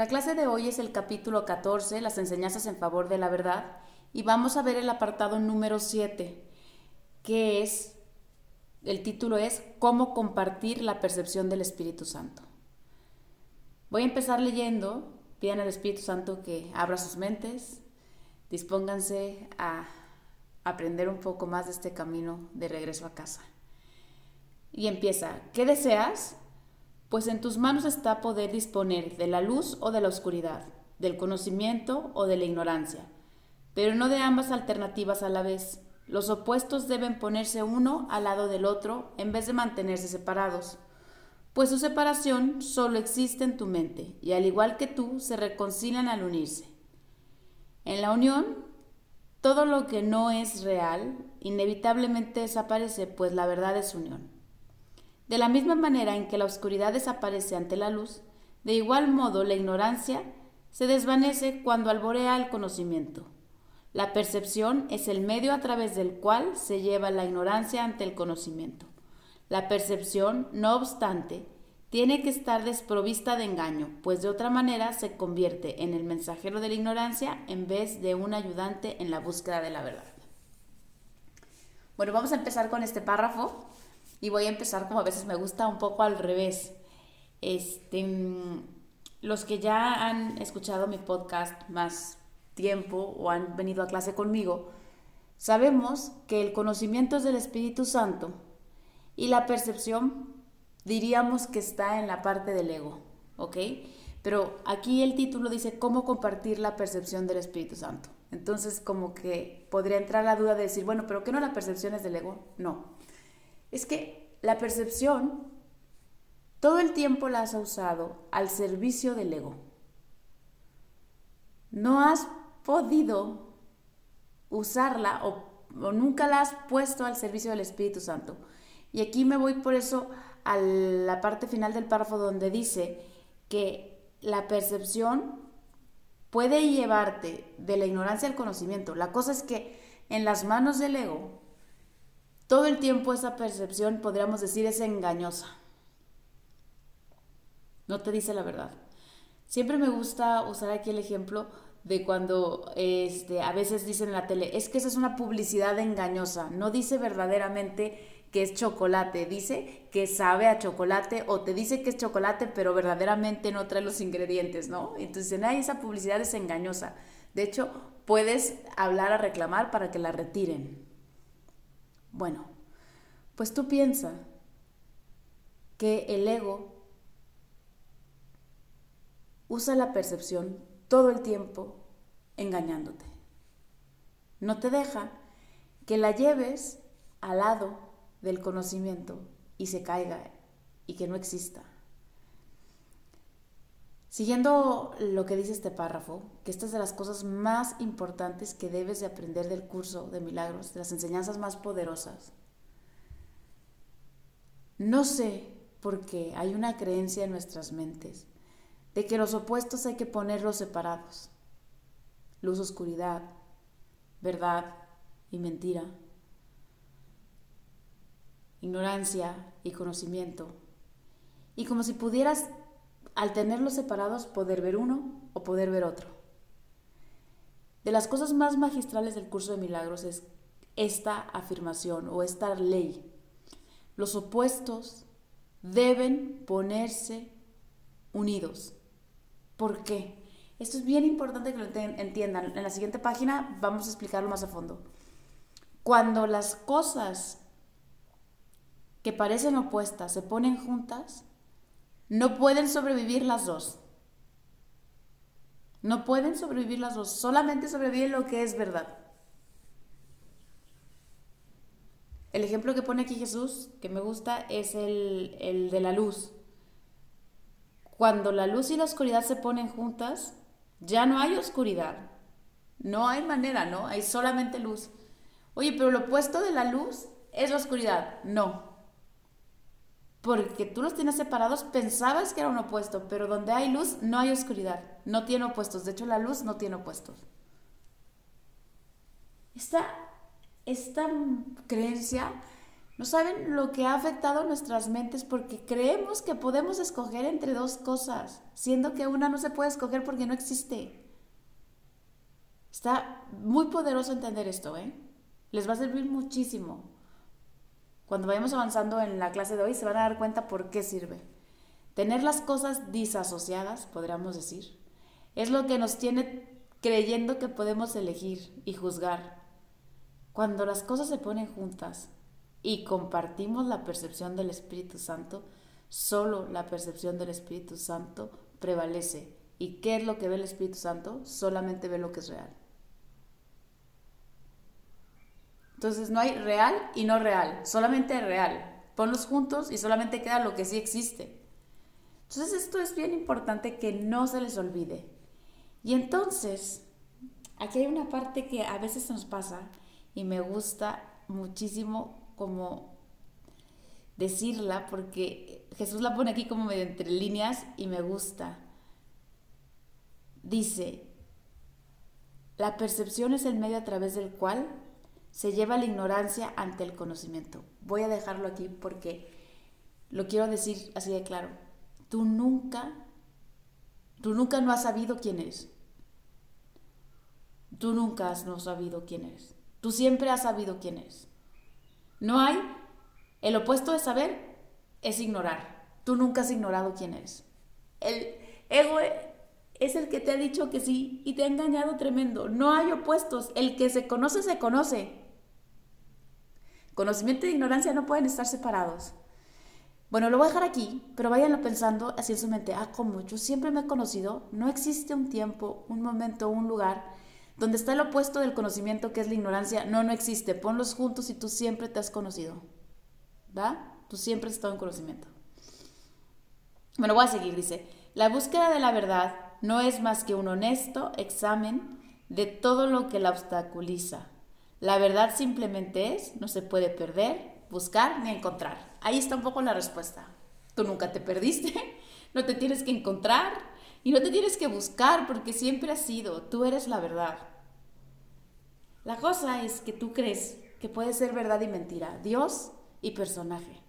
La clase de hoy es el capítulo 14, las enseñanzas en favor de la verdad, y vamos a ver el apartado número 7, que es, el título es Cómo compartir la percepción del Espíritu Santo. Voy a empezar leyendo, pidan al Espíritu Santo que abra sus mentes, dispónganse a aprender un poco más de este camino de regreso a casa. Y empieza, ¿qué deseas? Pues en tus manos está poder disponer de la luz o de la oscuridad, del conocimiento o de la ignorancia, pero no de ambas alternativas a la vez. Los opuestos deben ponerse uno al lado del otro en vez de mantenerse separados, pues su separación solo existe en tu mente y al igual que tú se reconcilian al unirse. En la unión, todo lo que no es real inevitablemente desaparece, pues la verdad es unión. De la misma manera en que la oscuridad desaparece ante la luz, de igual modo la ignorancia se desvanece cuando alborea el conocimiento. La percepción es el medio a través del cual se lleva la ignorancia ante el conocimiento. La percepción, no obstante, tiene que estar desprovista de engaño, pues de otra manera se convierte en el mensajero de la ignorancia en vez de un ayudante en la búsqueda de la verdad. Bueno, vamos a empezar con este párrafo y voy a empezar como a veces me gusta un poco al revés. Este, mm, los que ya han escuchado mi podcast más tiempo o han venido a clase conmigo, sabemos que el conocimiento es del Espíritu Santo y la percepción diríamos que está en la parte del ego, ¿ok? Pero aquí el título dice cómo compartir la percepción del Espíritu Santo. Entonces como que podría entrar la duda de decir, bueno, pero ¿qué no la percepción es del ego? No es que la percepción todo el tiempo la has usado al servicio del ego. No has podido usarla o, nunca la has puesto al servicio del Espíritu Santo. Y aquí me voy por eso a la parte final del párrafo donde dice que la percepción puede llevarte de la ignorancia al conocimiento. La cosa es que en las manos del ego todo el tiempo esa percepción, podríamos decir, es engañosa. No te dice la verdad. Siempre me gusta usar aquí el ejemplo de cuando este, a veces dicen en la tele, es que esa es una publicidad engañosa, no dice verdaderamente que es chocolate, dice que sabe a chocolate o te dice que es chocolate pero verdaderamente no trae los ingredientes, ¿no? Entonces ay, esa publicidad es engañosa. De hecho, puedes hablar a reclamar para que la retiren. Bueno, pues tú piensa que el ego usa la percepción todo el tiempo engañándote. No te deja que la lleves al lado del conocimiento y se caiga y que no exista. Siguiendo lo que dice este párrafo, que esta es de las cosas más importantes que debes de aprender del curso de milagros, de las enseñanzas más poderosas. No sé por qué hay una creencia en nuestras mentes de que los opuestos hay que ponerlos separados. Luz, oscuridad, verdad y mentira. Ignorancia y conocimiento. Y como si pudieras al tenerlos separados poder ver uno o poder ver otro. De las cosas más magistrales del curso de milagros es esta afirmación o esta ley. Los opuestos deben ponerse unidos. ¿Por qué? Esto es bien importante que lo entiendan. En la siguiente página vamos a explicarlo más a fondo. Cuando las cosas que parecen opuestas se ponen juntas, no pueden sobrevivir las dos. No pueden sobrevivir las dos. Solamente sobrevive lo que es verdad. El ejemplo que pone aquí Jesús, que me gusta, es el, el de la luz. Cuando la luz y la oscuridad se ponen juntas, ya no hay oscuridad. No hay manera, ¿no? Hay solamente luz. Oye, pero lo opuesto de la luz es la oscuridad. No, porque tú los tienes separados, pensabas que era un opuesto, pero donde hay luz no hay oscuridad, no tiene opuestos. De hecho, la luz no tiene opuestos. Esta, esta creencia No saben lo que ha afectado nuestras mentes porque creemos que podemos escoger entre dos cosas, siendo que una no se puede escoger porque no existe. Está muy poderoso entender esto, ¿eh? Les va a servir muchísimo. Cuando vayamos avanzando en la clase de hoy se van a dar cuenta por qué sirve. Tener las cosas disasociadas, podríamos decir, es lo que nos tiene creyendo que podemos elegir y juzgar. Cuando las cosas se ponen juntas y compartimos la percepción del Espíritu Santo, solo la percepción del Espíritu Santo prevalece. ¿Y qué es lo que ve el Espíritu Santo? Solamente ve lo que es real. Entonces no hay real y no real, solamente real. Ponlos juntos y solamente queda lo que sí existe. Entonces esto es bien importante que no se les olvide. Y entonces, aquí hay una parte que a veces nos pasa y me gusta muchísimo como decirla porque Jesús la pone aquí como medio entre líneas y me gusta. Dice, la percepción es el medio a través del cual se lleva la ignorancia ante el conocimiento. Voy a dejarlo aquí porque lo quiero decir así de claro. Tú nunca, tú nunca no has sabido quién eres. Tú nunca has no sabido quién eres. Tú siempre has sabido quién eres. No hay, el opuesto de saber es ignorar. Tú nunca has ignorado quién eres. El ego es el que te ha dicho que sí y te ha engañado tremendo. No hay opuestos. El que se conoce, se conoce. Conocimiento e ignorancia no pueden estar separados. Bueno, lo voy a dejar aquí, pero váyanlo pensando así en su mente. Ah, como yo siempre me he conocido, no existe un tiempo, un momento, un lugar donde está el opuesto del conocimiento que es la ignorancia. No, no existe. Ponlos juntos y tú siempre te has conocido. ¿Va? Tú siempre has estado en conocimiento. Bueno, voy a seguir. Dice, la búsqueda de la verdad no es más que un honesto examen de todo lo que la obstaculiza la verdad simplemente es, no se puede perder, buscar ni encontrar. Ahí está un poco la respuesta. Tú nunca te perdiste, no te tienes que encontrar y no te tienes que buscar porque siempre has sido, tú eres la verdad. La cosa es que tú crees que puede ser verdad y mentira, Dios y personaje.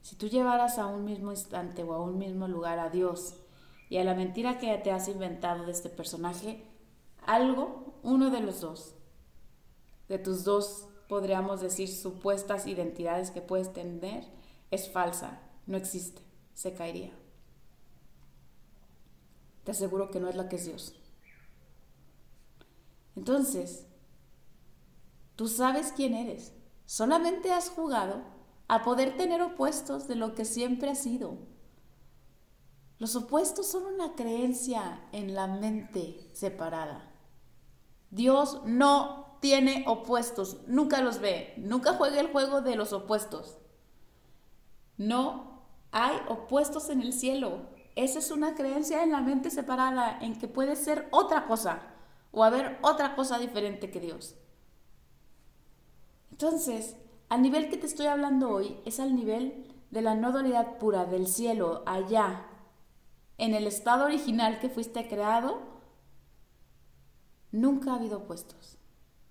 Si tú llevaras a un mismo instante o a un mismo lugar a Dios y a la mentira que te has inventado de este personaje, algo, uno de los dos, de tus dos, podríamos decir, supuestas identidades que puedes tener, es falsa, no existe, se caería. Te aseguro que no es la que es Dios. Entonces, tú sabes quién eres. Solamente has jugado a poder tener opuestos de lo que siempre has sido. Los opuestos son una creencia en la mente separada. Dios no tiene opuestos, nunca los ve, nunca juega el juego de los opuestos. No hay opuestos en el cielo. Esa es una creencia en la mente separada, en que puede ser otra cosa o haber otra cosa diferente que Dios. Entonces, al nivel que te estoy hablando hoy es al nivel de la no dualidad pura del cielo, allá, en el estado original que fuiste creado, nunca ha habido opuestos.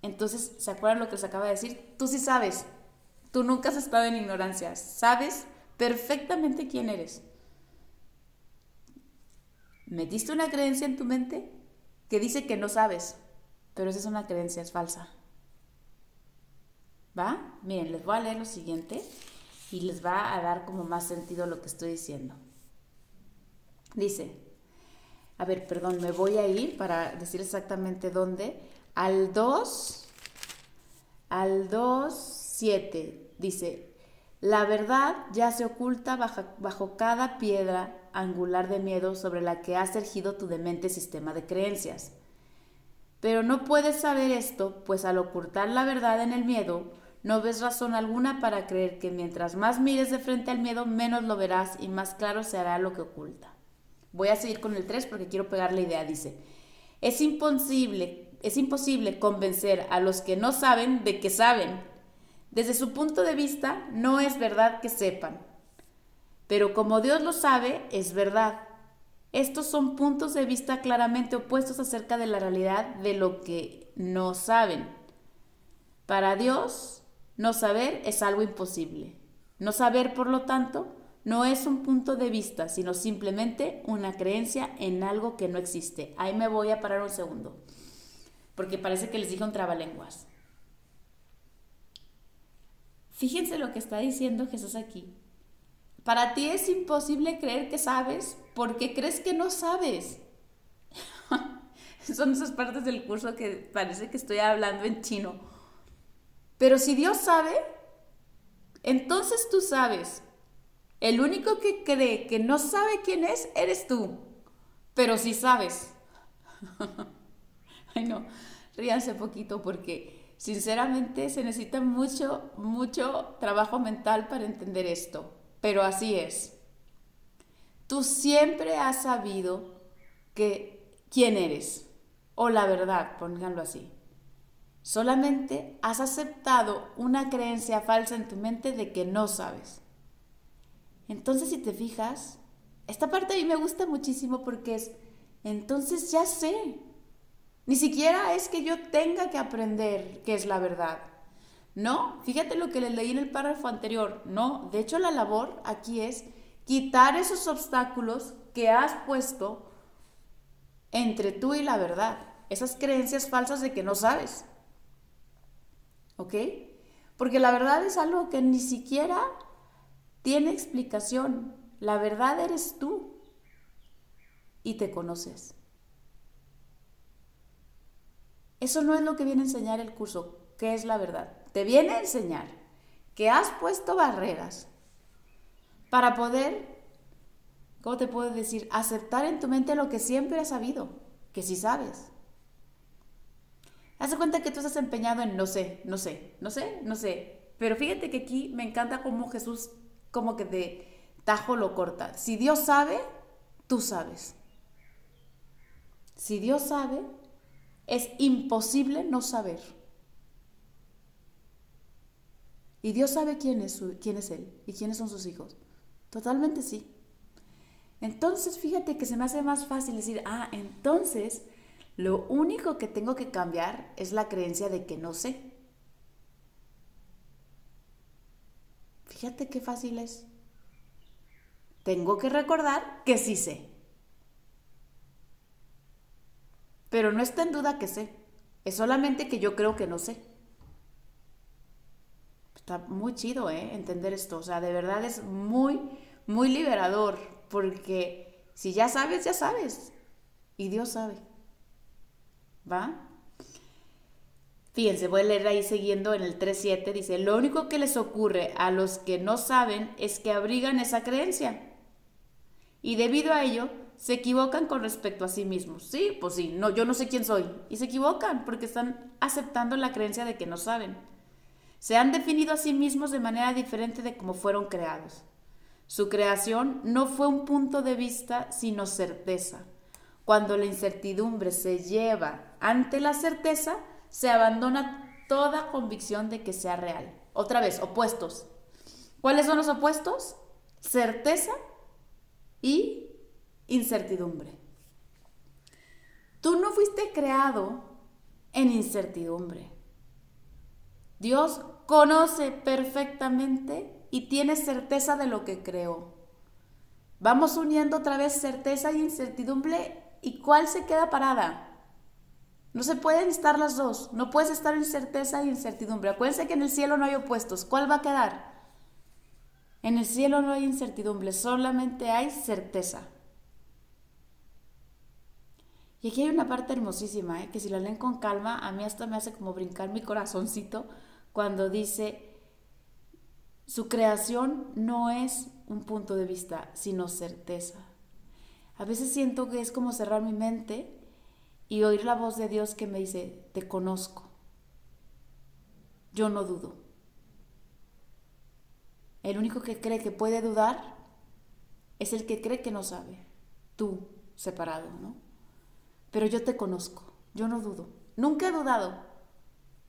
Entonces, ¿se acuerdan lo que les acaba de decir? Tú sí sabes. Tú nunca has estado en ignorancia. Sabes perfectamente quién eres. Metiste una creencia en tu mente que dice que no sabes, pero esa es una creencia, es falsa. ¿Va? Miren, les voy a leer lo siguiente y les va a dar como más sentido lo que estoy diciendo. Dice, a ver, perdón, me voy a ir para decir exactamente dónde al 2, al 2, 7, dice, la verdad ya se oculta bajo, cada piedra angular de miedo sobre la que has ergido tu demente sistema de creencias. Pero no puedes saber esto, pues al ocultar la verdad en el miedo, no ves razón alguna para creer que mientras más mires de frente al miedo, menos lo verás y más claro se hará lo que oculta. Voy a seguir con el 3 porque quiero pegar la idea. Dice, es imposible es imposible convencer a los que no saben de que saben. Desde su punto de vista, no es verdad que sepan. Pero como Dios lo sabe, es verdad. Estos son puntos de vista claramente opuestos acerca de la realidad de lo que no saben. Para Dios, No saber es algo imposible. No saber, por lo tanto, no es un punto de vista, sino simplemente una creencia en algo que no existe. Ahí me voy a parar un segundo, porque parece que les dije un trabalenguas. Fíjense lo que está diciendo Jesús aquí. Para ti es imposible creer que sabes porque crees que no sabes. Son esas partes del curso que parece que estoy hablando en chino. Pero si Dios sabe, entonces tú sabes. El único que cree que no sabe quién es, eres tú. Pero si sabes. Ay no, ríanse poquito porque sinceramente se necesita mucho, mucho trabajo mental para entender esto. Pero así es. Tú siempre has sabido que quién eres o la verdad, pónganlo así. Solamente has aceptado una creencia falsa en tu mente de que no sabes. Entonces, si te fijas, esta parte a mí me gusta muchísimo porque es, entonces ya sé. Ni siquiera es que yo tenga que aprender qué es la verdad. No, fíjate lo que les leí en el párrafo anterior. No, de hecho la labor aquí es quitar esos obstáculos que has puesto entre tú y la verdad, esas creencias falsas de que no sabes. ¿Ok? Porque la verdad es algo que ni siquiera tiene explicación. La verdad eres tú y te conoces. Eso no es lo que viene a enseñar el curso. ¿Qué es la verdad? Te viene a enseñar que has puesto barreras para poder, ¿cómo te puedo decir? Aceptar en tu mente lo que siempre has sabido, que sí sabes. Haz cuenta que tú estás empeñado en no sé, no sé, no sé, no sé. Pero fíjate que aquí me encanta cómo Jesús como que de tajo lo corta. Si Dios sabe, tú sabes. Si Dios sabe, es imposible no saber. Y Dios sabe quién es, quién es Él y quiénes son sus hijos. Totalmente sí. Entonces, fíjate que se me hace más fácil decir, ah, entonces lo único que tengo que cambiar es la creencia de que no sé. Fíjate qué fácil es. Tengo que recordar que sí sé. Pero no está en duda que sé. Es solamente que yo creo que no sé. Está muy chido, ¿eh? Entender esto. O sea, de verdad es muy, muy liberador. Porque si ya sabes, ya sabes. Y Dios sabe. ¿Va? Fíjense, voy a leer ahí siguiendo en el 3.7. Dice, lo único que les ocurre a los que no saben es que abrigan esa creencia. Y debido a ello, se equivocan con respecto a sí mismos. Sí, pues sí, no, yo no sé quién soy. Y se equivocan porque están aceptando la creencia de que no saben. Se han definido a sí mismos de manera diferente de cómo fueron creados. Su creación no fue un punto de vista, sino certeza. Cuando la incertidumbre se lleva ante la certeza, se abandona toda convicción de que sea real. Otra vez, opuestos. ¿Cuáles son los opuestos? Certeza y incertidumbre. Tú no fuiste creado en incertidumbre. Dios conoce perfectamente y tiene certeza de lo que creó. Vamos uniendo otra vez certeza y incertidumbre y cuál se queda parada. No se pueden estar las dos. No puedes estar en certeza y incertidumbre. Acuérdense que en el cielo no hay opuestos. ¿Cuál va a quedar? En el cielo no hay incertidumbre, solamente hay certeza. Y aquí hay una parte hermosísima, ¿eh? que si la leen con calma, a mí hasta me hace como brincar mi corazoncito cuando dice, su creación no es un punto de vista, sino certeza. A veces siento que es como cerrar mi mente y oír la voz de Dios que me dice, te conozco. Yo no dudo. El único que cree que puede dudar es el que cree que no sabe. Tú, separado, ¿no? Pero yo te conozco. Yo no dudo. Nunca he dudado.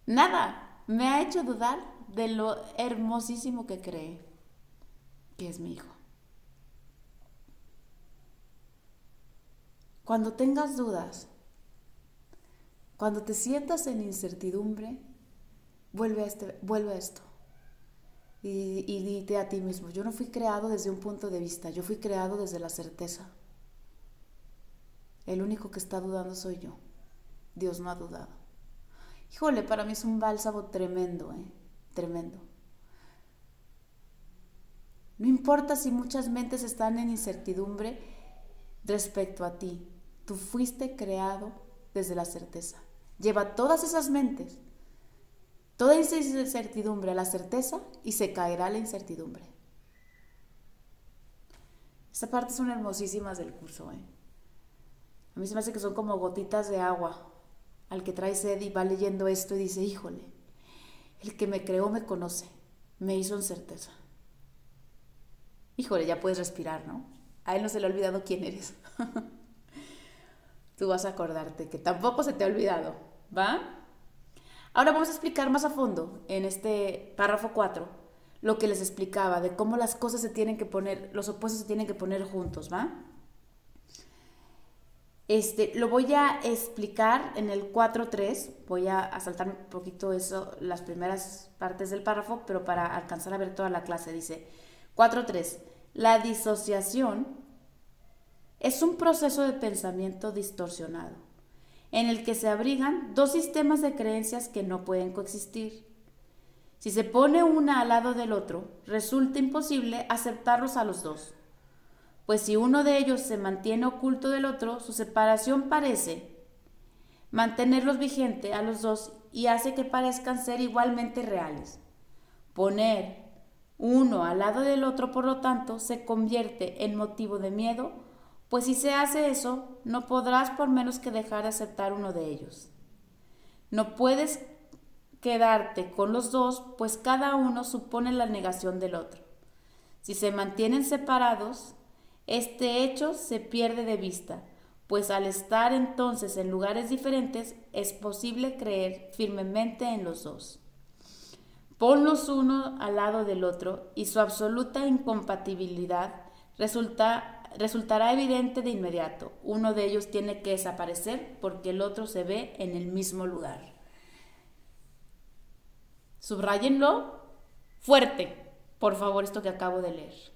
Nada me ha hecho dudar de lo hermosísimo que cree que es mi hijo. Cuando tengas dudas, cuando te sientas en incertidumbre, vuelve a, este, vuelve a esto. Y, y dite a ti mismo, yo no fui creado desde un punto de vista, yo fui creado desde la certeza. El único que está dudando soy yo. Dios no ha dudado. Híjole, para mí es un bálsamo tremendo, ¿eh? Tremendo. No importa si muchas mentes están en incertidumbre respecto a ti. Tú fuiste creado desde la certeza. Lleva todas esas mentes, toda esa incertidumbre a la certeza y se caerá la incertidumbre. Esta parte son hermosísimas del curso. ¿eh? A mí se me hace que son como gotitas de agua al que trae sed y va leyendo esto y dice, híjole, el que me creó me conoce, me hizo en certeza. Híjole, ya puedes respirar, ¿no? A él no se le ha olvidado quién eres. Tú vas a acordarte que tampoco se te ha olvidado, ¿va? Ahora vamos a explicar más a fondo en este párrafo 4 lo que les explicaba de cómo las cosas se tienen que poner, los opuestos se tienen que poner juntos, ¿va? Este, lo voy a explicar en el 4.3, voy a, a saltar un poquito eso, las primeras partes del párrafo, pero para alcanzar a ver toda la clase, dice 4.3, la disociación es un proceso de pensamiento distorsionado, en el que se abrigan dos sistemas de creencias que no pueden coexistir. Si se pone una al lado del otro, resulta imposible aceptarlos a los dos pues si uno de ellos se mantiene oculto del otro, su separación parece mantenerlos vigente a los dos y hace que parezcan ser igualmente reales. Poner uno al lado del otro, por lo tanto, se convierte en motivo de miedo, pues si se hace eso, no podrás por menos que dejar de aceptar uno de ellos. No puedes quedarte con los dos, pues cada uno supone la negación del otro. Si se mantienen separados, este hecho se pierde de vista, pues al estar entonces en lugares diferentes es posible creer firmemente en los dos. Ponlos uno al lado del otro y su absoluta incompatibilidad resultará evidente de inmediato. Uno de ellos tiene que desaparecer porque el otro se ve en el mismo lugar. Subrayenlo fuerte, por favor, esto que acabo de leer.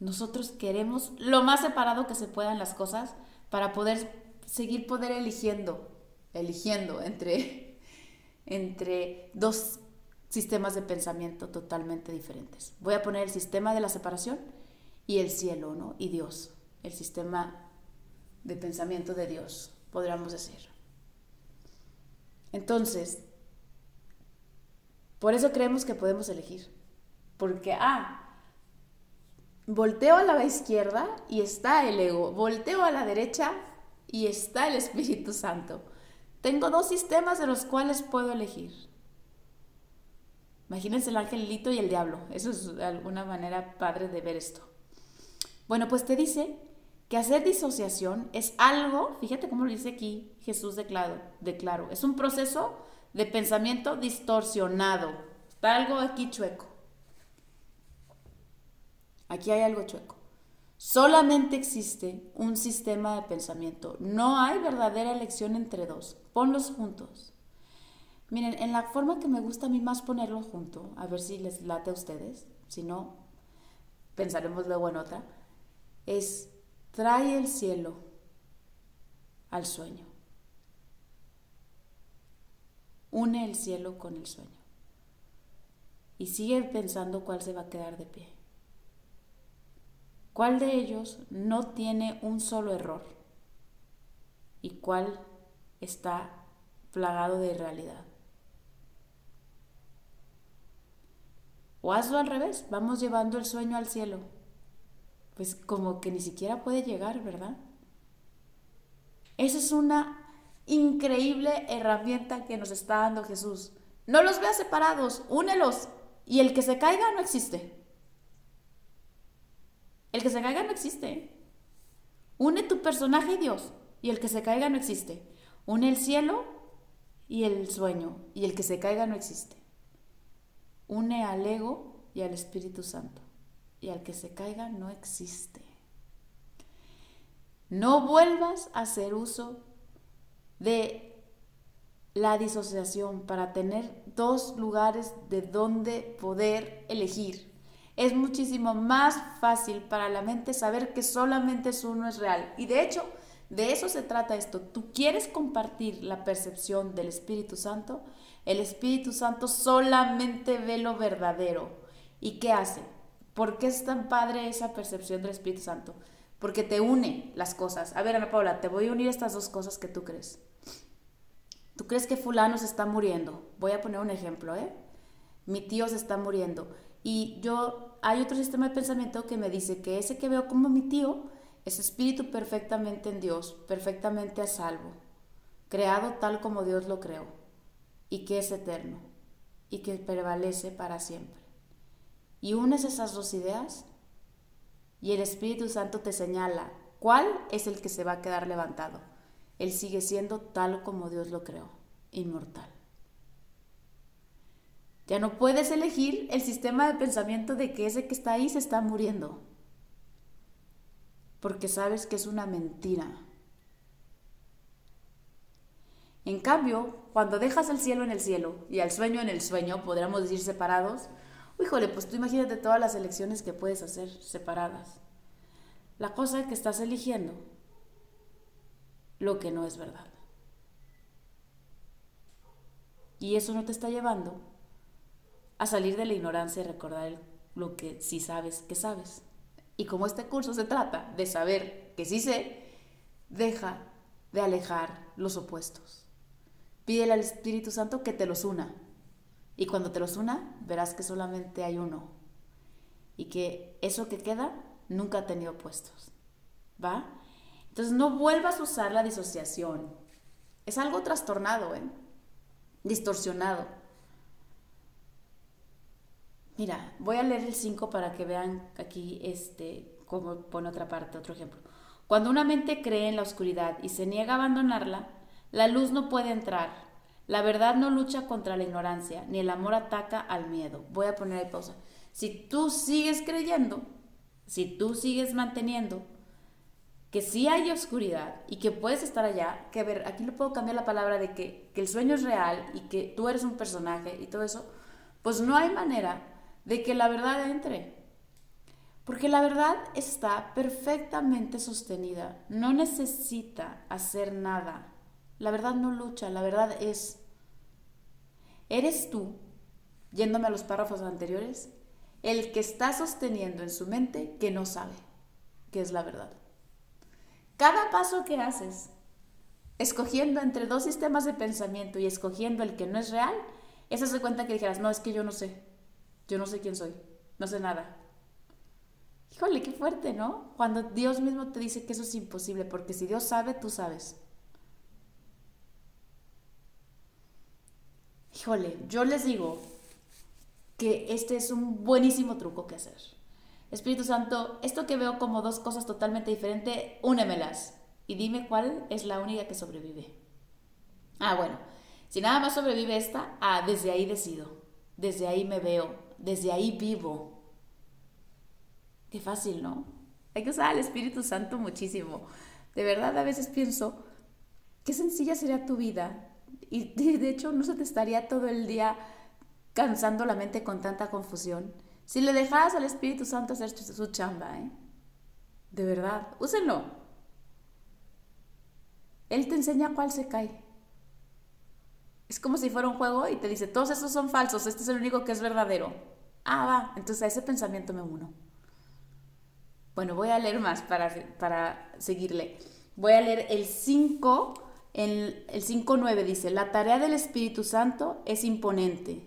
Nosotros queremos lo más separado que se puedan las cosas para poder seguir poder eligiendo, eligiendo entre, entre dos sistemas de pensamiento totalmente diferentes. Voy a poner el sistema de la separación y el cielo, ¿no? Y Dios, el sistema de pensamiento de Dios, podríamos decir. Entonces, por eso creemos que podemos elegir. Porque, ah, Volteo a la izquierda y está el ego. Volteo a la derecha y está el Espíritu Santo. Tengo dos sistemas de los cuales puedo elegir. Imagínense el angelito y el diablo. Eso es de alguna manera padre de ver esto. Bueno, pues te dice que hacer disociación es algo, fíjate cómo lo dice aquí Jesús declaró, declaro, es un proceso de pensamiento distorsionado. Está algo aquí chueco. Aquí hay algo chueco. Solamente existe un sistema de pensamiento. No hay verdadera elección entre dos. Ponlos juntos. Miren, en la forma que me gusta a mí más ponerlos juntos, a ver si les late a ustedes, si no, pensaremos luego en otra, es trae el cielo al sueño. Une el cielo con el sueño. Y sigue pensando cuál se va a quedar de pie. ¿Cuál de ellos no tiene un solo error? ¿Y cuál está plagado de irrealidad? O hazlo al revés, vamos llevando el sueño al cielo. Pues como que ni siquiera puede llegar, ¿verdad? Esa es una increíble herramienta que nos está dando Jesús. No los veas separados, únelos y el que se caiga no existe. El que se caiga no existe. Une tu personaje y Dios, y el que se caiga no existe. Une el cielo y el sueño, y el que se caiga no existe. Une al ego y al Espíritu Santo, y al que se caiga no existe. No vuelvas a hacer uso de la disociación, para tener dos lugares de donde poder elegir. Es muchísimo más fácil para la mente saber que solamente es uno es real. Y de hecho, de eso se trata esto. Tú quieres compartir la percepción del Espíritu Santo. El Espíritu Santo solamente ve lo verdadero. ¿Y qué hace? ¿Por qué es tan padre esa percepción del Espíritu Santo? Porque te une las cosas. A ver, Ana Paula, te voy a unir estas dos cosas que tú crees. Tú crees que fulano se está muriendo. Voy a poner un ejemplo, ¿eh? Mi tío se está muriendo. Y yo, hay otro sistema de pensamiento que me dice que ese que veo como mi tío es espíritu perfectamente en Dios, perfectamente a salvo, creado tal como Dios lo creó, y que es eterno, y que prevalece para siempre. Y unes esas dos ideas y el Espíritu Santo te señala cuál es el que se va a quedar levantado. Él sigue siendo tal como Dios lo creó, inmortal. Ya no puedes elegir el sistema de pensamiento de que ese que está ahí se está muriendo, porque sabes que es una mentira. En cambio, cuando dejas el cielo en el cielo y al sueño en el sueño, podríamos decir separados, híjole, pues tú imagínate todas las elecciones que puedes hacer separadas. La cosa que estás eligiendo lo que no es verdad. Y eso no te está llevando a salir de la ignorancia y recordar lo que sí sabes que sabes. Y como este curso se trata de saber que sí sé, deja de alejar los opuestos. Pídele al Espíritu Santo que te los una y cuando te los una, verás que solamente hay uno. Y que eso que queda nunca ha tenido opuestos. ¿Va? Entonces no vuelvas a usar la disociación. Es algo trastornado, ¿eh? Distorsionado. Mira, voy a leer el 5 para que vean aquí este, cómo pone otra parte, otro ejemplo. Cuando una mente cree en la oscuridad y se niega a abandonarla, la luz no puede entrar la verdad no lucha contra la ignorancia, ni el amor ataca al miedo. Voy a poner ahí pausa. Si tú sigues creyendo, si tú sigues manteniendo que sí hay oscuridad y que puedes estar allá, que ver, aquí le puedo cambiar la palabra de que, que el sueño es real y que tú eres un personaje y todo eso, pues no hay manera de que la verdad entre. Porque la verdad está perfectamente sostenida, no necesita hacer nada. La verdad no lucha, la verdad es. ¿Eres tú, yéndome a los párrafos anteriores, el que está sosteniendo en su mente que no sabe que es la verdad? Cada paso que haces, escogiendo entre dos sistemas de pensamiento y escogiendo el que no es real, eso se cuenta que dijeras, no, es que yo no sé, yo no sé quién soy, no sé nada. Híjole, qué fuerte, ¿no? Cuando Dios mismo te dice que eso es imposible, porque si Dios sabe, tú sabes. híjole, yo les digo que este es un buenísimo truco que hacer. Espíritu Santo, esto que veo como dos cosas totalmente diferentes, únemelas y dime cuál es la única que sobrevive. Ah, bueno, si nada más sobrevive esta, ah, desde ahí decido, desde ahí me veo, desde ahí vivo. Qué fácil, ¿no? Hay que usar al Espíritu Santo muchísimo. De verdad, a veces pienso, qué sencilla sería tu vida y de hecho no se te estaría todo el día cansando la mente con tanta confusión. Si le dejaras al Espíritu Santo hacer su chamba, ¿eh? De verdad, úsenlo. Él te enseña cuál se cae. Es como si fuera un juego y te dice, todos esos son falsos, este es el único que es verdadero. Ah, va, entonces a ese pensamiento me uno. Bueno, voy a leer más para, para seguirle. Voy a leer el 5 el 5.9 dice, la tarea del Espíritu Santo es imponente,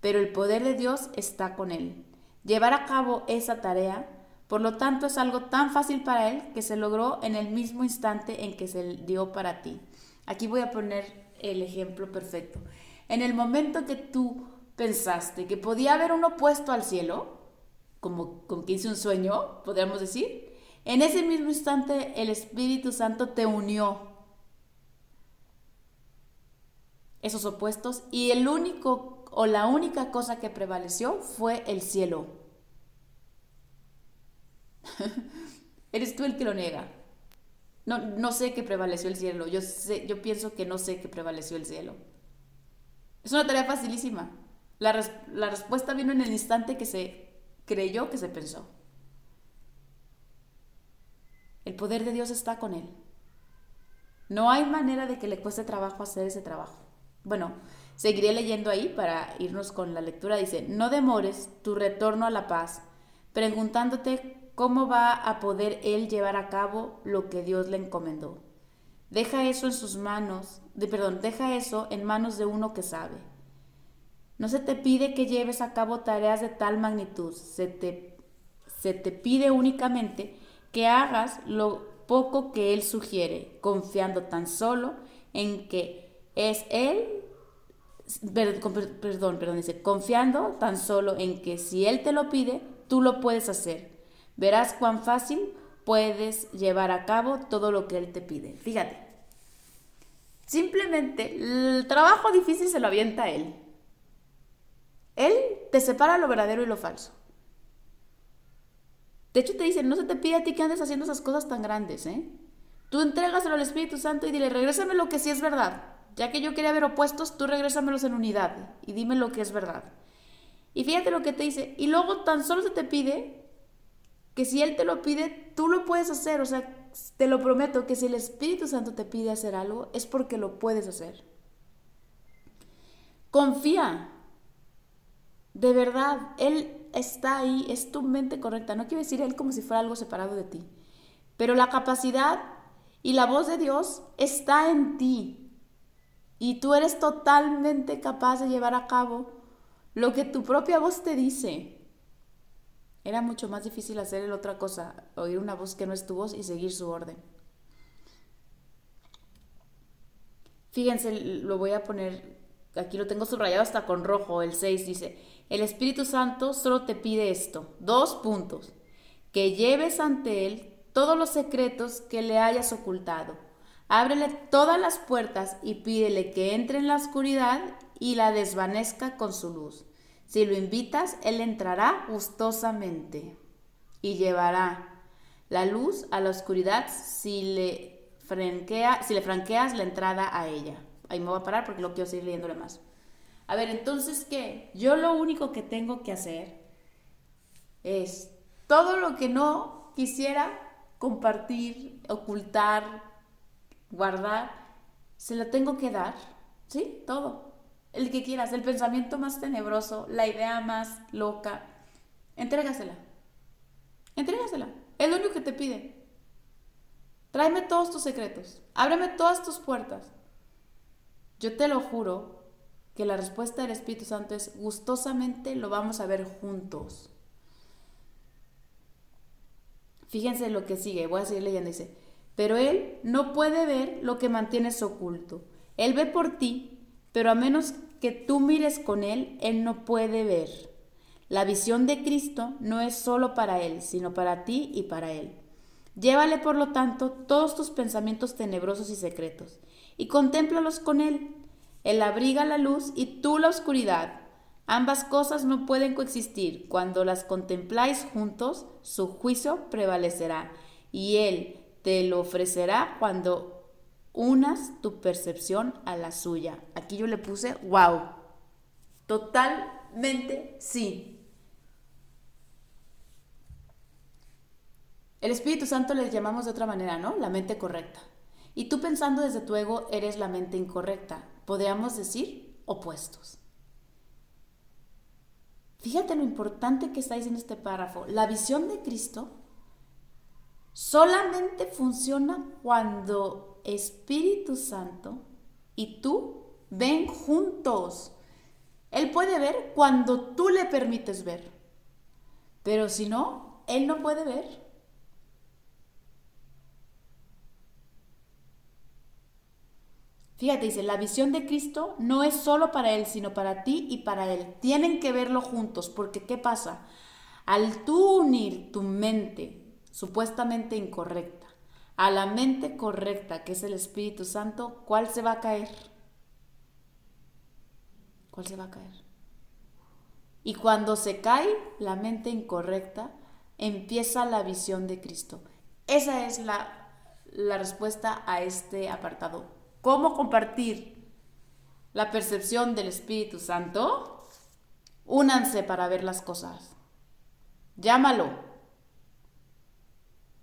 pero el poder de Dios está con él. Llevar a cabo esa tarea, por lo tanto, es algo tan fácil para él que se logró en el mismo instante en que se dio para ti. Aquí voy a poner el ejemplo perfecto. En el momento que tú pensaste que podía haber un opuesto al cielo, como, como que hice un sueño, podríamos decir, en ese mismo instante el Espíritu Santo te unió esos opuestos y el único o la única cosa que prevaleció fue el cielo. Eres tú el que lo niega. No, no sé qué prevaleció el cielo. Yo, sé, yo pienso que no sé qué prevaleció el cielo. Es una tarea facilísima. La, la respuesta vino en el instante que se creyó, que se pensó. El poder de Dios está con él. No hay manera de que le cueste trabajo hacer ese trabajo. Bueno, seguiré leyendo ahí para irnos con la lectura. Dice, no demores tu retorno a la paz, preguntándote cómo va a poder él llevar a cabo lo que Dios le encomendó. Deja eso en sus manos, de, perdón, deja eso en manos de uno que sabe. No se te pide que lleves a cabo tareas de tal magnitud, se te, se te pide únicamente que hagas lo poco que Él sugiere, confiando tan solo en que es Él, perdón, perdón, confiando tan solo en que si Él te lo pide, tú lo puedes hacer. Verás cuán fácil puedes llevar a cabo todo lo que Él te pide. Fíjate, simplemente el trabajo difícil se lo avienta a Él. Él te separa lo verdadero y lo falso. De hecho, te dice, no se te pide a ti que andes haciendo esas cosas tan grandes, ¿eh? Tú entrégaselo al Espíritu Santo y dile, regrésame lo que sí es verdad. Ya que yo quería ver opuestos, tú regrésamelos en unidad y dime lo que es verdad. Y fíjate lo que te dice. Y luego tan solo se te pide que si Él te lo pide, tú lo puedes hacer. O sea, te lo prometo que si el Espíritu Santo te pide hacer algo, es porque lo puedes hacer. Confía. De verdad, Él está ahí, es tu mente correcta. No quiero decir Él como si fuera algo separado de ti. Pero la capacidad y la voz de Dios está en ti. Y tú eres totalmente capaz de llevar a cabo lo que tu propia voz te dice. Era mucho más difícil hacer el otra cosa, oír una voz que no es tu voz y seguir su orden. Fíjense, lo voy a poner, aquí lo tengo subrayado hasta con rojo, el 6 dice, el Espíritu Santo solo te pide esto, dos puntos, que lleves ante Él todos los secretos que le hayas ocultado. Ábrele todas las puertas y pídele que entre en la oscuridad y la desvanezca con su luz. Si lo invitas, Él entrará gustosamente y llevará la luz a la oscuridad si le, si le franqueas la entrada a ella. Ahí me voy a parar porque lo quiero seguir leyéndole más. A ver, entonces, ¿qué? Yo lo único que tengo que hacer es todo lo que no quisiera compartir, ocultar, guardar, se lo tengo que dar, ¿sí? Todo. El que quieras, el pensamiento más tenebroso, la idea más loca, entrégasela. Entrégasela. Es lo único que te pide. Tráeme todos tus secretos. Ábreme todas tus puertas. Yo te lo juro que la respuesta del Espíritu Santo es gustosamente lo vamos a ver juntos. Fíjense lo que sigue, voy a seguir leyendo, dice, pero Él no puede ver lo que mantienes oculto. Él ve por ti, pero a menos que tú mires con Él, Él no puede ver. La visión de Cristo no es solo para Él, sino para ti y para Él. Llévale, por lo tanto, todos tus pensamientos tenebrosos y secretos, y contémplalos con Él él abriga la luz y tú la oscuridad. Ambas cosas no pueden coexistir. Cuando las contempláis juntos, su juicio prevalecerá y Él te lo ofrecerá cuando unas tu percepción a la suya. Aquí yo le puse, wow, totalmente sí. El Espíritu Santo le llamamos de otra manera, ¿no? La mente correcta. Y tú pensando desde tu ego eres la mente incorrecta podríamos decir opuestos. Fíjate lo importante que está diciendo este párrafo. La visión de Cristo solamente funciona cuando Espíritu Santo y tú ven juntos. Él puede ver cuando tú le permites ver. Pero si no, Él no puede ver. Fíjate, dice, la visión de Cristo no es solo para Él, sino para ti y para Él. Tienen que verlo juntos, porque ¿qué pasa? Al tú unir tu mente supuestamente incorrecta a la mente correcta, que es el Espíritu Santo, ¿cuál se va a caer? ¿Cuál se va a caer? Y cuando se cae la mente incorrecta, empieza la visión de Cristo. Esa es la la respuesta a este apartado. ¿Cómo compartir la percepción del Espíritu Santo? Únanse para ver las cosas. Llámalo.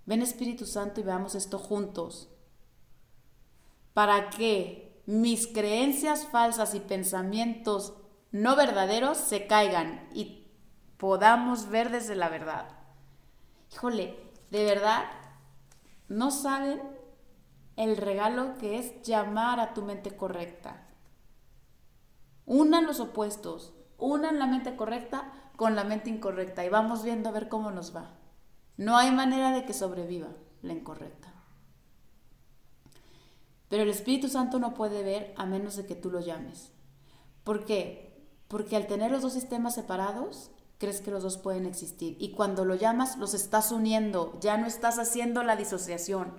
Ven Espíritu Santo y veamos esto juntos. Para que mis creencias falsas y pensamientos no verdaderos se caigan y podamos ver desde la verdad. Híjole, de verdad, no saben el regalo que es llamar a tu mente correcta. Unan los opuestos, unan la mente correcta con la mente incorrecta y vamos viendo a ver cómo nos va. No hay manera de que sobreviva la incorrecta. Pero el Espíritu Santo no puede ver a menos de que tú lo llames. ¿Por qué? Porque al tener los dos sistemas separados, crees que los dos pueden existir. Y cuando lo llamas, los estás uniendo, ya no estás haciendo la disociación.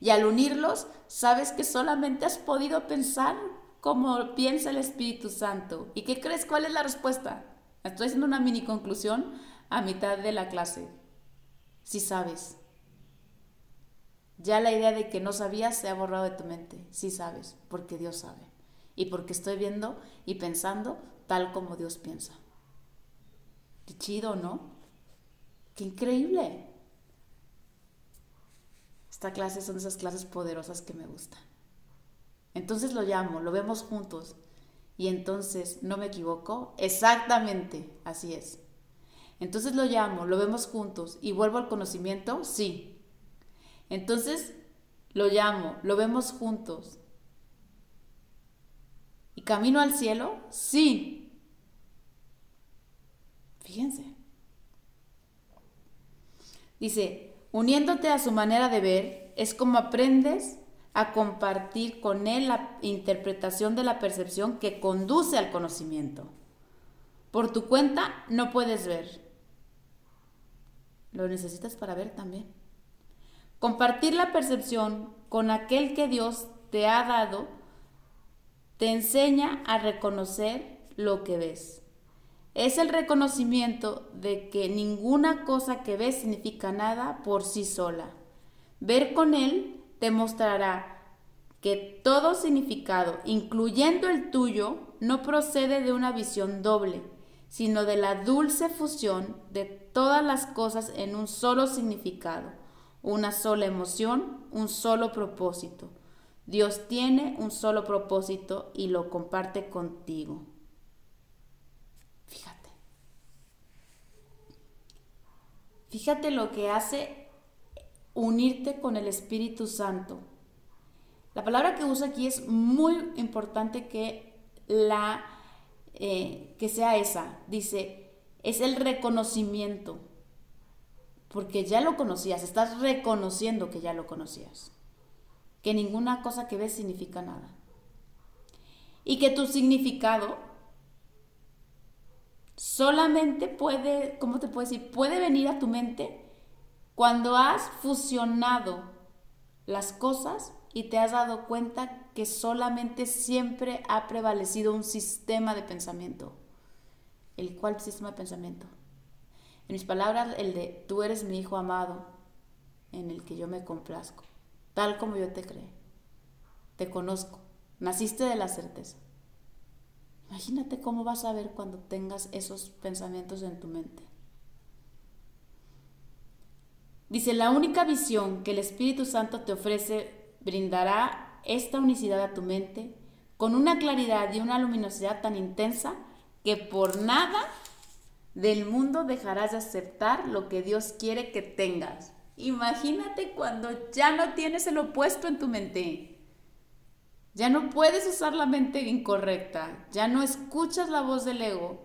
Y al unirlos, sabes que solamente has podido pensar como piensa el Espíritu Santo. ¿Y qué crees? ¿Cuál es la respuesta? Estoy haciendo una mini conclusión a mitad de la clase. Si sabes. Ya la idea de que no sabías se ha borrado de tu mente. Sí sabes, porque Dios sabe. Y porque estoy viendo y pensando tal como Dios piensa. Qué chido, ¿no? Qué increíble. Esta clase son esas clases poderosas que me gustan. Entonces lo llamo, lo vemos juntos. Y entonces, ¿no me equivoco? Exactamente, así es. Entonces lo llamo, lo vemos juntos y vuelvo al conocimiento, sí. Entonces lo llamo, lo vemos juntos. ¿Y camino al cielo? Sí. Fíjense. Dice, uniéndote a su manera de ver, es como aprendes a compartir con él la interpretación de la percepción que conduce al conocimiento. Por tu cuenta no puedes ver. Lo necesitas para ver también. Compartir la percepción con aquel que Dios te ha dado te enseña a reconocer lo que ves es el reconocimiento de que ninguna cosa que ves significa nada por sí sola. Ver con él te mostrará que todo significado, incluyendo el tuyo, no procede de una visión doble, sino de la dulce fusión de todas las cosas en un solo significado, una sola emoción, un solo propósito. Dios tiene un solo propósito y lo comparte contigo. Fíjate. Fíjate lo que hace unirte con el Espíritu Santo. La palabra que usa aquí es muy importante que la eh, que sea esa. Dice, es el reconocimiento. Porque ya lo conocías, estás reconociendo que ya lo conocías. Que ninguna cosa que ves significa nada. Y que tu significado solamente puede, ¿cómo te puedo decir? Puede venir a tu mente cuando has fusionado las cosas y te has dado cuenta que solamente siempre ha prevalecido un sistema de pensamiento. ¿El cuál sistema de pensamiento? En mis palabras, el de tú eres mi hijo amado, en el que yo me complazco, tal como yo te creé. Te conozco, naciste de la certeza. Imagínate cómo vas a ver cuando tengas esos pensamientos en tu mente. Dice, la única visión que el Espíritu Santo te ofrece brindará esta unicidad a tu mente con una claridad y una luminosidad tan intensa que por nada del mundo dejarás de aceptar lo que Dios quiere que tengas. Imagínate cuando ya no tienes el opuesto en tu mente. Ya no puedes usar la mente incorrecta, ya no escuchas la voz del ego.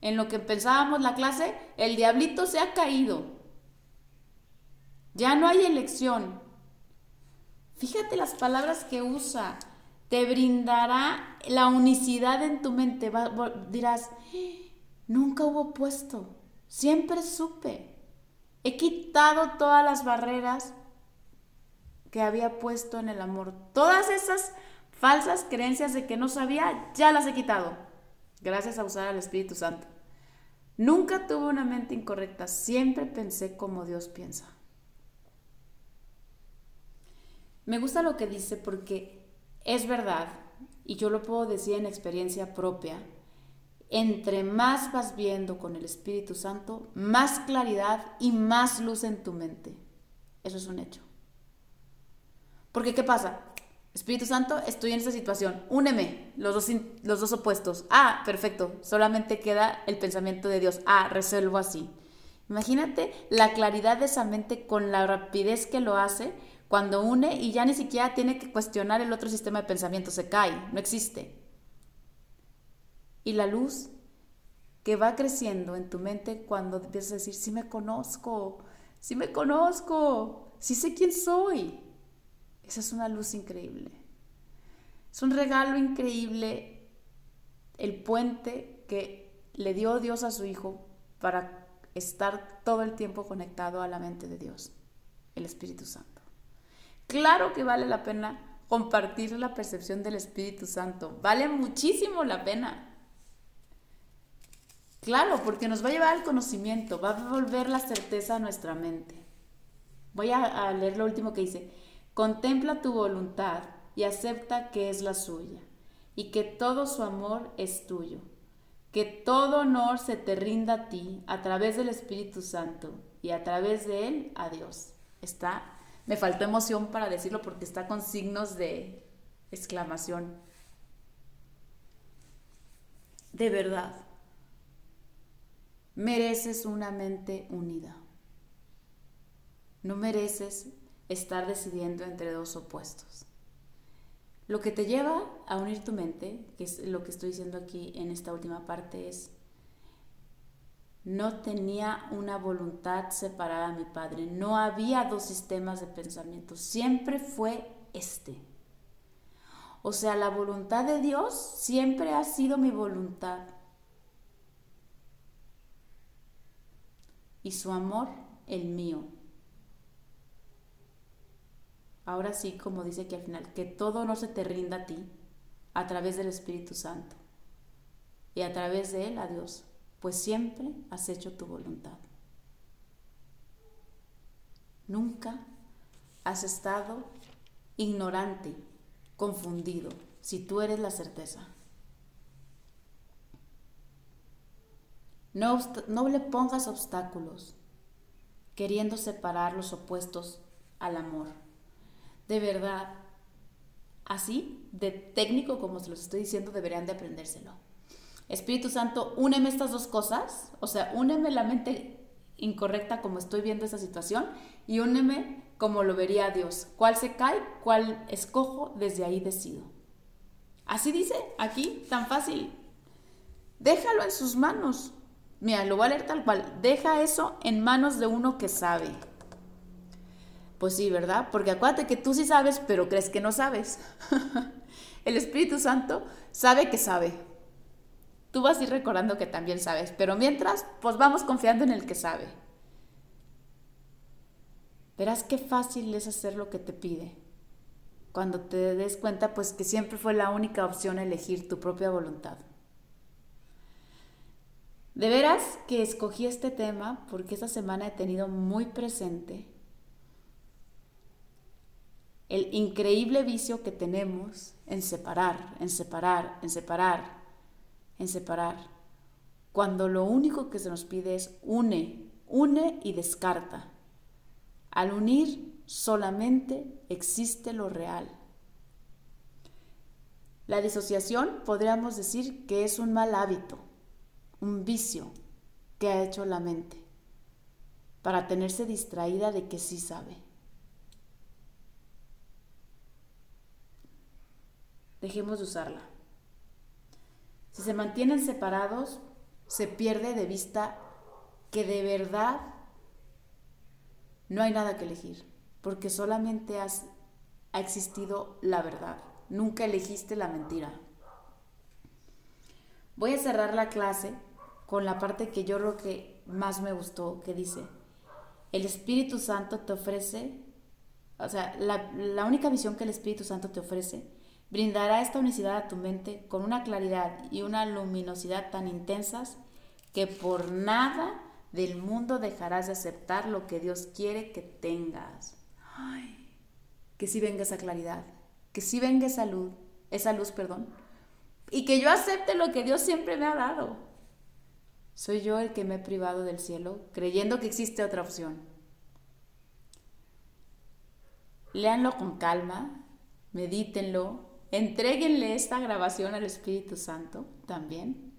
En lo que pensábamos la clase, el diablito se ha caído. Ya no hay elección. Fíjate las palabras que usa. Te brindará la unicidad en tu mente. dirás, nunca hubo puesto. Siempre supe. He quitado todas las barreras que había puesto en el amor. Todas esas Falsas creencias de que no sabía, ya las he quitado, gracias a usar al Espíritu Santo. Nunca tuve una mente incorrecta, siempre pensé como Dios piensa. Me gusta lo que dice porque es verdad, y yo lo puedo decir en experiencia propia, entre más vas viendo con el Espíritu Santo, más claridad y más luz en tu mente. Eso es un hecho. Porque ¿qué pasa? Espíritu Santo, estoy en esta situación, úneme, los dos, los dos opuestos. Ah, perfecto, solamente queda el pensamiento de Dios. Ah, resuelvo así. Imagínate la claridad de esa mente con la rapidez que lo hace cuando une y ya ni siquiera tiene que cuestionar el otro sistema de pensamiento, se cae, no existe. Y la luz que va creciendo en tu mente cuando empiezas a decir, sí me conozco, sí me conozco, sí sé quién soy. Esa es una luz increíble. Es un regalo increíble el puente que le dio Dios a su Hijo para estar todo el tiempo conectado a la mente de Dios, el Espíritu Santo. Claro que vale la pena compartir la percepción del Espíritu Santo. Vale muchísimo la pena. Claro, porque nos va a llevar al conocimiento, va a volver la certeza a nuestra mente. Voy a, a leer lo último que dice. Contempla tu voluntad y acepta que es la suya, y que todo su amor es tuyo. Que todo honor se te rinda a ti a través del Espíritu Santo y a través de él a Dios. Está, me faltó emoción para decirlo porque está con signos de exclamación. De verdad, mereces una mente unida. No mereces estar decidiendo entre dos opuestos. Lo que te lleva a unir tu mente, que es lo que estoy diciendo aquí en esta última parte, es, no tenía una voluntad separada mi padre, no había dos sistemas de pensamiento, siempre fue este. O sea, la voluntad de Dios siempre ha sido mi voluntad. Y su amor, el mío. Ahora sí, como dice aquí al final, que todo no se te rinda a ti a través del Espíritu Santo y a través de Él a Dios, pues siempre has hecho tu voluntad. Nunca has estado ignorante, confundido, si tú eres la certeza. No, no le pongas obstáculos queriendo separar los opuestos al amor de verdad, así, de técnico como se los estoy diciendo, deberían de aprendérselo. Espíritu Santo, úneme estas dos cosas, o sea, úneme la mente incorrecta como estoy viendo esta situación y úneme como lo vería Dios. ¿Cuál se cae? ¿Cuál escojo? Desde ahí decido. Así dice aquí, tan fácil. Déjalo en sus manos. Mira, lo voy a leer tal cual. Deja eso en manos de uno que sabe. Pues sí, ¿verdad? Porque acuérdate que tú sí sabes, pero crees que no sabes. el Espíritu Santo sabe que sabe. Tú vas a ir recordando que también sabes, pero mientras, pues vamos confiando en el que sabe. Verás qué fácil es hacer lo que te pide. Cuando te des cuenta, pues que siempre fue la única opción elegir tu propia voluntad. De veras que escogí este tema porque esta semana he tenido muy presente el increíble vicio que tenemos en separar, en separar, en separar, en separar, cuando lo único que se nos pide es une, une y descarta. Al unir solamente existe lo real. La disociación podríamos decir que es un mal hábito, un vicio que ha hecho la mente para tenerse distraída de que sí sabe. dejemos de usarla. Si se mantienen separados, se pierde de vista que de verdad no hay nada que elegir, porque solamente ha existido la verdad, nunca elegiste la mentira. Voy a cerrar la clase con la parte que yo creo que más me gustó, que dice, el Espíritu Santo te ofrece, o sea, la única visión que el Espíritu Santo te ofrece brindará esta unicidad a tu mente con una claridad y una luminosidad tan intensas que por nada del mundo dejarás de aceptar lo que Dios quiere que tengas. Ay, que sí venga esa claridad, que sí venga esa luz, esa luz, perdón, y que yo acepte lo que Dios siempre me ha dado. Soy yo el que me he privado del cielo, creyendo que existe otra opción. Léanlo con calma, medítenlo, Entréguenle esta grabación al Espíritu Santo también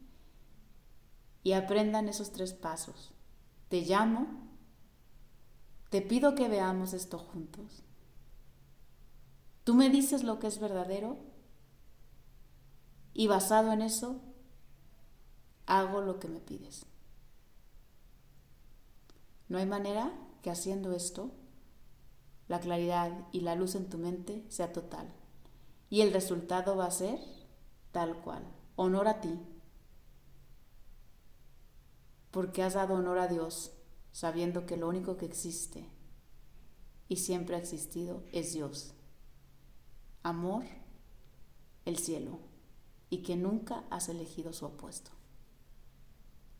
y aprendan esos tres pasos. Te llamo, te pido que veamos esto juntos. Tú me dices lo que es verdadero y basado en eso hago lo que me pides. No hay manera que haciendo esto la claridad y la luz en tu mente sea total. Y el resultado va a ser tal cual. Honor a ti. Porque has dado honor a Dios sabiendo que lo único que existe y siempre ha existido es Dios. Amor, el cielo. Y que nunca has elegido su opuesto.